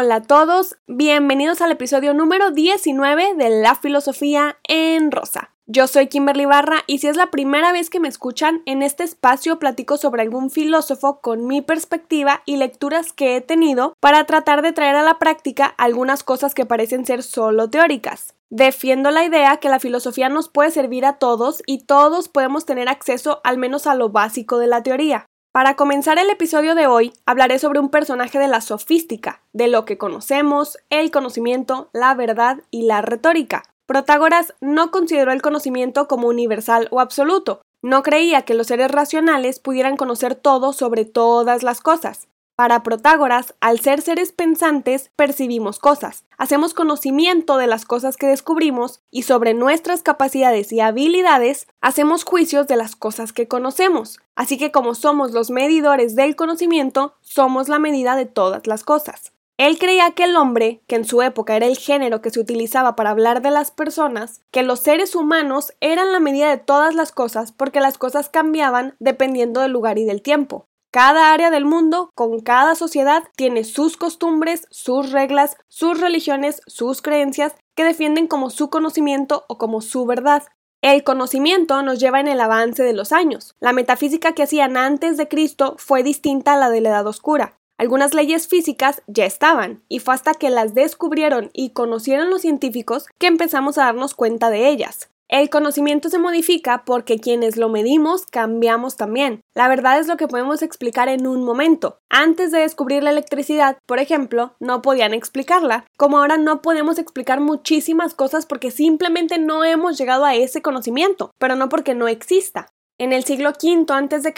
Hola a todos, bienvenidos al episodio número 19 de La Filosofía en Rosa. Yo soy Kimberly Barra y si es la primera vez que me escuchan, en este espacio platico sobre algún filósofo con mi perspectiva y lecturas que he tenido para tratar de traer a la práctica algunas cosas que parecen ser solo teóricas. Defiendo la idea que la filosofía nos puede servir a todos y todos podemos tener acceso al menos a lo básico de la teoría. Para comenzar el episodio de hoy, hablaré sobre un personaje de la sofística, de lo que conocemos, el conocimiento, la verdad y la retórica. Protágoras no consideró el conocimiento como universal o absoluto, no creía que los seres racionales pudieran conocer todo sobre todas las cosas. Para Protágoras, al ser seres pensantes, percibimos cosas, hacemos conocimiento de las cosas que descubrimos y sobre nuestras capacidades y habilidades hacemos juicios de las cosas que conocemos. Así que como somos los medidores del conocimiento, somos la medida de todas las cosas. Él creía que el hombre, que en su época era el género que se utilizaba para hablar de las personas, que los seres humanos eran la medida de todas las cosas porque las cosas cambiaban dependiendo del lugar y del tiempo. Cada área del mundo, con cada sociedad, tiene sus costumbres, sus reglas, sus religiones, sus creencias, que defienden como su conocimiento o como su verdad. El conocimiento nos lleva en el avance de los años. La metafísica que hacían antes de Cristo fue distinta a la de la Edad Oscura. Algunas leyes físicas ya estaban, y fue hasta que las descubrieron y conocieron los científicos que empezamos a darnos cuenta de ellas. El conocimiento se modifica porque quienes lo medimos cambiamos también. La verdad es lo que podemos explicar en un momento. Antes de descubrir la electricidad, por ejemplo, no podían explicarla, como ahora no podemos explicar muchísimas cosas porque simplemente no hemos llegado a ese conocimiento, pero no porque no exista. En el siglo V a.C.,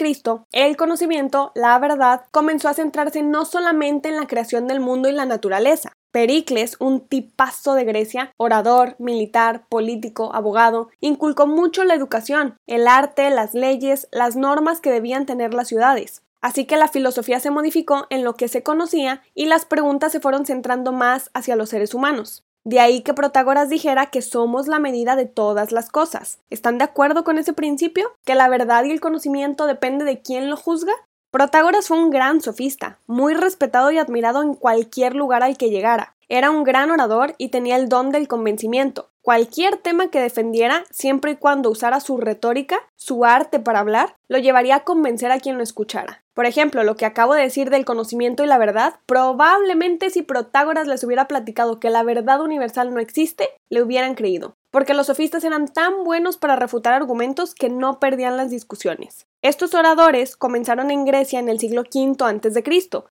el conocimiento, la verdad, comenzó a centrarse no solamente en la creación del mundo y la naturaleza, Pericles, un tipazo de Grecia, orador, militar, político, abogado, inculcó mucho la educación, el arte, las leyes, las normas que debían tener las ciudades. Así que la filosofía se modificó en lo que se conocía y las preguntas se fueron centrando más hacia los seres humanos. De ahí que Protágoras dijera que somos la medida de todas las cosas. ¿Están de acuerdo con ese principio? ¿Que la verdad y el conocimiento depende de quién lo juzga? Protágoras fue un gran sofista, muy respetado y admirado en cualquier lugar al que llegara. Era un gran orador y tenía el don del convencimiento. Cualquier tema que defendiera, siempre y cuando usara su retórica, su arte para hablar, lo llevaría a convencer a quien lo escuchara. Por ejemplo, lo que acabo de decir del conocimiento y la verdad, probablemente si Protágoras les hubiera platicado que la verdad universal no existe, le hubieran creído porque los sofistas eran tan buenos para refutar argumentos que no perdían las discusiones. Estos oradores comenzaron en Grecia en el siglo V a.C.,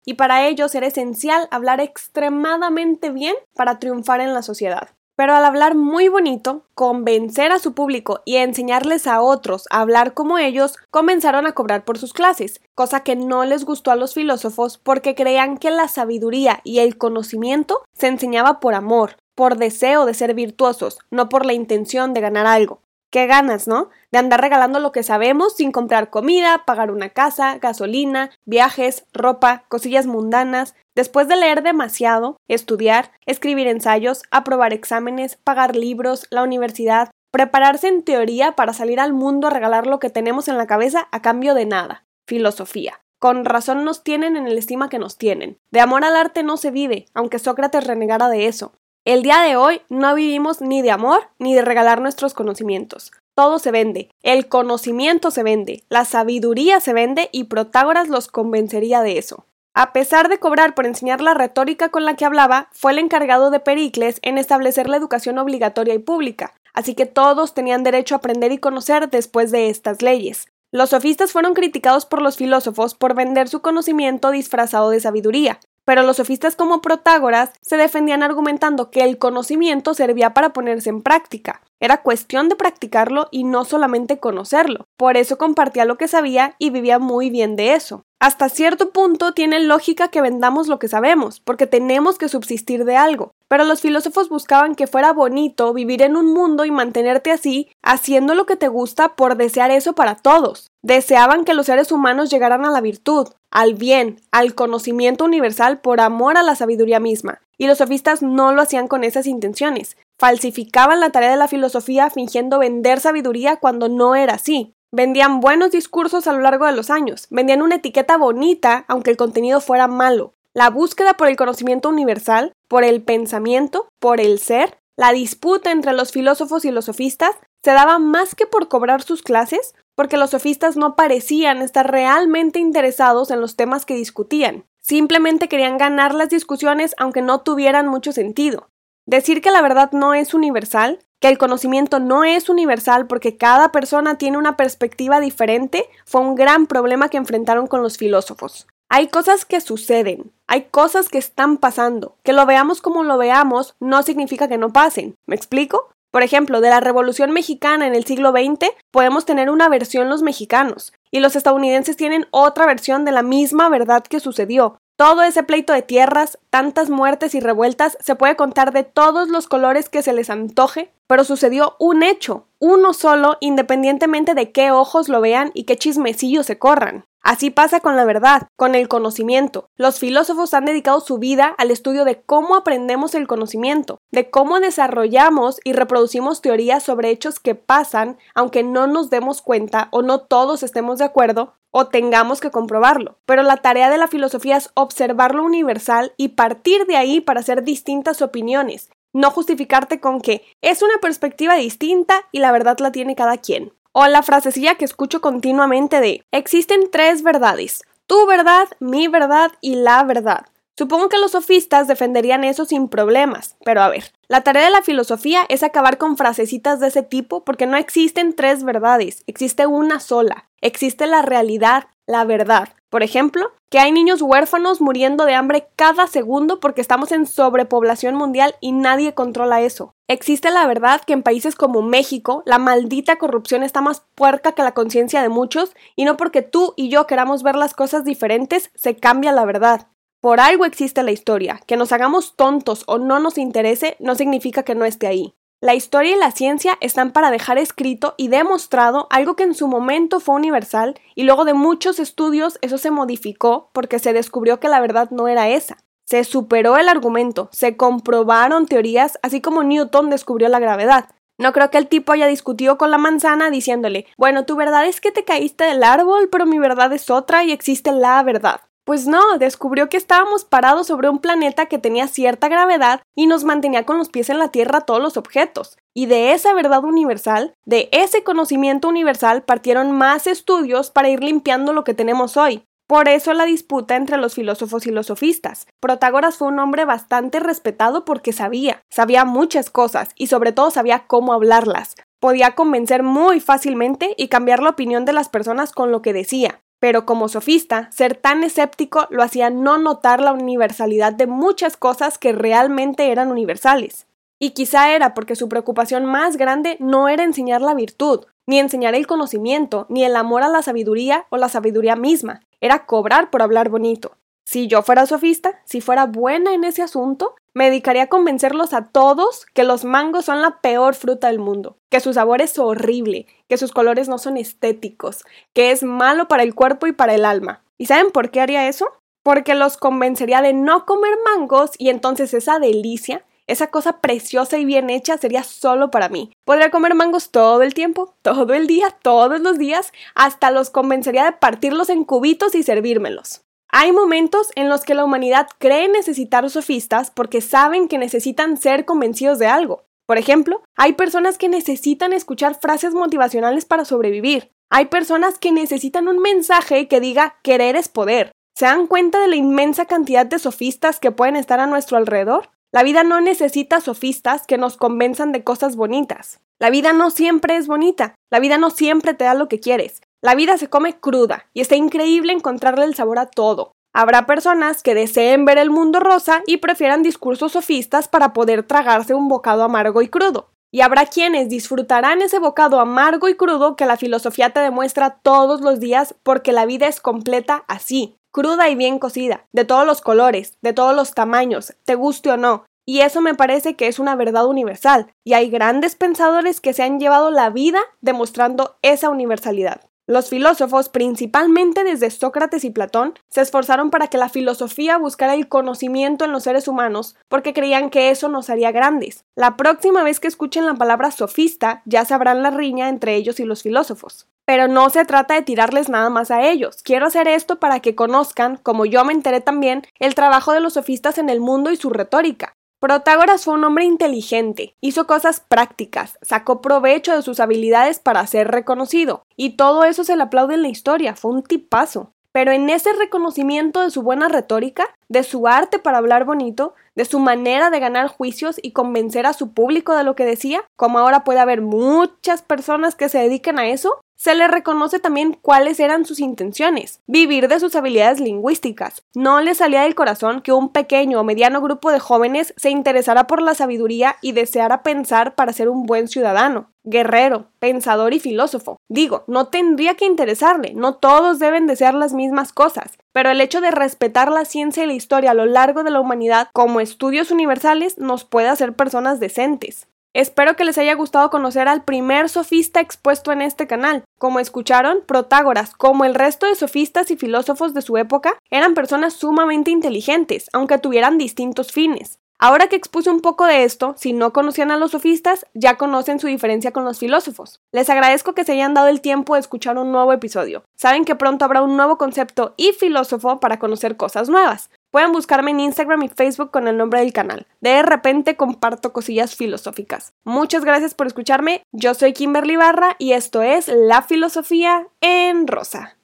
y para ellos era esencial hablar extremadamente bien para triunfar en la sociedad. Pero al hablar muy bonito, convencer a su público y enseñarles a otros a hablar como ellos, comenzaron a cobrar por sus clases, cosa que no les gustó a los filósofos porque creían que la sabiduría y el conocimiento se enseñaba por amor, por deseo de ser virtuosos, no por la intención de ganar algo. Qué ganas, ¿no? De andar regalando lo que sabemos sin comprar comida, pagar una casa, gasolina, viajes, ropa, cosillas mundanas, después de leer demasiado, estudiar, escribir ensayos, aprobar exámenes, pagar libros, la universidad, prepararse en teoría para salir al mundo a regalar lo que tenemos en la cabeza a cambio de nada. Filosofía. Con razón nos tienen en el estima que nos tienen. De amor al arte no se vive, aunque Sócrates renegara de eso. El día de hoy no vivimos ni de amor ni de regalar nuestros conocimientos. Todo se vende, el conocimiento se vende, la sabiduría se vende y Protágoras los convencería de eso. A pesar de cobrar por enseñar la retórica con la que hablaba, fue el encargado de Pericles en establecer la educación obligatoria y pública, así que todos tenían derecho a aprender y conocer después de estas leyes. Los sofistas fueron criticados por los filósofos por vender su conocimiento disfrazado de sabiduría, pero los sofistas como Protágoras se defendían argumentando que el conocimiento servía para ponerse en práctica. Era cuestión de practicarlo y no solamente conocerlo. Por eso compartía lo que sabía y vivía muy bien de eso. Hasta cierto punto tiene lógica que vendamos lo que sabemos, porque tenemos que subsistir de algo. Pero los filósofos buscaban que fuera bonito vivir en un mundo y mantenerte así, haciendo lo que te gusta por desear eso para todos. Deseaban que los seres humanos llegaran a la virtud, al bien, al conocimiento universal por amor a la sabiduría misma. Y los sofistas no lo hacían con esas intenciones. Falsificaban la tarea de la filosofía fingiendo vender sabiduría cuando no era así. Vendían buenos discursos a lo largo de los años, vendían una etiqueta bonita aunque el contenido fuera malo. la búsqueda por el conocimiento universal, por el pensamiento, por el ser, la disputa entre los filósofos y los sofistas se daba más que por cobrar sus clases, porque los sofistas no parecían estar realmente interesados en los temas que discutían. Simplemente querían ganar las discusiones aunque no tuvieran mucho sentido. Decir que la verdad no es universal, que el conocimiento no es universal porque cada persona tiene una perspectiva diferente, fue un gran problema que enfrentaron con los filósofos. Hay cosas que suceden, hay cosas que están pasando. Que lo veamos como lo veamos no significa que no pasen. ¿Me explico? Por ejemplo, de la Revolución Mexicana en el siglo XX podemos tener una versión los mexicanos y los estadounidenses tienen otra versión de la misma verdad que sucedió. Todo ese pleito de tierras, tantas muertes y revueltas, se puede contar de todos los colores que se les antoje, pero sucedió un hecho, uno solo, independientemente de qué ojos lo vean y qué chismecillos se corran. Así pasa con la verdad, con el conocimiento. Los filósofos han dedicado su vida al estudio de cómo aprendemos el conocimiento, de cómo desarrollamos y reproducimos teorías sobre hechos que pasan aunque no nos demos cuenta o no todos estemos de acuerdo o tengamos que comprobarlo. Pero la tarea de la filosofía es observar lo universal y partir de ahí para hacer distintas opiniones, no justificarte con que es una perspectiva distinta y la verdad la tiene cada quien. O la frasecilla que escucho continuamente de existen tres verdades, tu verdad, mi verdad y la verdad. Supongo que los sofistas defenderían eso sin problemas, pero a ver, la tarea de la filosofía es acabar con frasecitas de ese tipo porque no existen tres verdades, existe una sola, existe la realidad, la verdad. Por ejemplo, que hay niños huérfanos muriendo de hambre cada segundo porque estamos en sobrepoblación mundial y nadie controla eso. Existe la verdad que en países como México la maldita corrupción está más puerca que la conciencia de muchos y no porque tú y yo queramos ver las cosas diferentes se cambia la verdad. Por algo existe la historia. Que nos hagamos tontos o no nos interese no significa que no esté ahí. La historia y la ciencia están para dejar escrito y demostrado algo que en su momento fue universal y luego de muchos estudios eso se modificó porque se descubrió que la verdad no era esa. Se superó el argumento, se comprobaron teorías, así como Newton descubrió la gravedad. No creo que el tipo haya discutido con la manzana diciéndole, bueno, tu verdad es que te caíste del árbol, pero mi verdad es otra y existe la verdad. Pues no, descubrió que estábamos parados sobre un planeta que tenía cierta gravedad y nos mantenía con los pies en la Tierra todos los objetos. Y de esa verdad universal, de ese conocimiento universal, partieron más estudios para ir limpiando lo que tenemos hoy. Por eso la disputa entre los filósofos y los sofistas. Protágoras fue un hombre bastante respetado porque sabía, sabía muchas cosas y sobre todo sabía cómo hablarlas. Podía convencer muy fácilmente y cambiar la opinión de las personas con lo que decía. Pero como sofista, ser tan escéptico lo hacía no notar la universalidad de muchas cosas que realmente eran universales. Y quizá era porque su preocupación más grande no era enseñar la virtud, ni enseñar el conocimiento, ni el amor a la sabiduría o la sabiduría misma, era cobrar por hablar bonito. Si yo fuera sofista, si fuera buena en ese asunto, me dedicaría a convencerlos a todos que los mangos son la peor fruta del mundo, que su sabor es horrible, que sus colores no son estéticos, que es malo para el cuerpo y para el alma. ¿Y saben por qué haría eso? Porque los convencería de no comer mangos y entonces esa delicia, esa cosa preciosa y bien hecha sería solo para mí. Podría comer mangos todo el tiempo, todo el día, todos los días, hasta los convencería de partirlos en cubitos y servírmelos. Hay momentos en los que la humanidad cree necesitar sofistas porque saben que necesitan ser convencidos de algo. Por ejemplo, hay personas que necesitan escuchar frases motivacionales para sobrevivir. Hay personas que necesitan un mensaje que diga querer es poder. ¿Se dan cuenta de la inmensa cantidad de sofistas que pueden estar a nuestro alrededor? La vida no necesita sofistas que nos convenzan de cosas bonitas. La vida no siempre es bonita. La vida no siempre te da lo que quieres. La vida se come cruda y está increíble encontrarle el sabor a todo. Habrá personas que deseen ver el mundo rosa y prefieran discursos sofistas para poder tragarse un bocado amargo y crudo. Y habrá quienes disfrutarán ese bocado amargo y crudo que la filosofía te demuestra todos los días porque la vida es completa así, cruda y bien cocida, de todos los colores, de todos los tamaños, te guste o no. Y eso me parece que es una verdad universal, y hay grandes pensadores que se han llevado la vida demostrando esa universalidad. Los filósofos, principalmente desde Sócrates y Platón, se esforzaron para que la filosofía buscara el conocimiento en los seres humanos porque creían que eso nos haría grandes. La próxima vez que escuchen la palabra sofista ya sabrán la riña entre ellos y los filósofos. Pero no se trata de tirarles nada más a ellos. Quiero hacer esto para que conozcan, como yo me enteré también, el trabajo de los sofistas en el mundo y su retórica. Protágoras fue un hombre inteligente, hizo cosas prácticas, sacó provecho de sus habilidades para ser reconocido, y todo eso se le aplaude en la historia, fue un tipazo. Pero en ese reconocimiento de su buena retórica, de su arte para hablar bonito, de su manera de ganar juicios y convencer a su público de lo que decía, como ahora puede haber muchas personas que se dediquen a eso, se le reconoce también cuáles eran sus intenciones, vivir de sus habilidades lingüísticas. No le salía del corazón que un pequeño o mediano grupo de jóvenes se interesara por la sabiduría y deseara pensar para ser un buen ciudadano, guerrero, pensador y filósofo. Digo, no tendría que interesarle, no todos deben desear las mismas cosas, pero el hecho de respetar la ciencia y la historia a lo largo de la humanidad como estudios universales nos puede hacer personas decentes. Espero que les haya gustado conocer al primer sofista expuesto en este canal. Como escucharon, Protágoras, como el resto de sofistas y filósofos de su época, eran personas sumamente inteligentes, aunque tuvieran distintos fines. Ahora que expuse un poco de esto, si no conocían a los sofistas, ya conocen su diferencia con los filósofos. Les agradezco que se hayan dado el tiempo de escuchar un nuevo episodio. Saben que pronto habrá un nuevo concepto y filósofo para conocer cosas nuevas. Pueden buscarme en Instagram y Facebook con el nombre del canal. De repente comparto cosillas filosóficas. Muchas gracias por escucharme. Yo soy Kimberly Barra y esto es La Filosofía en Rosa.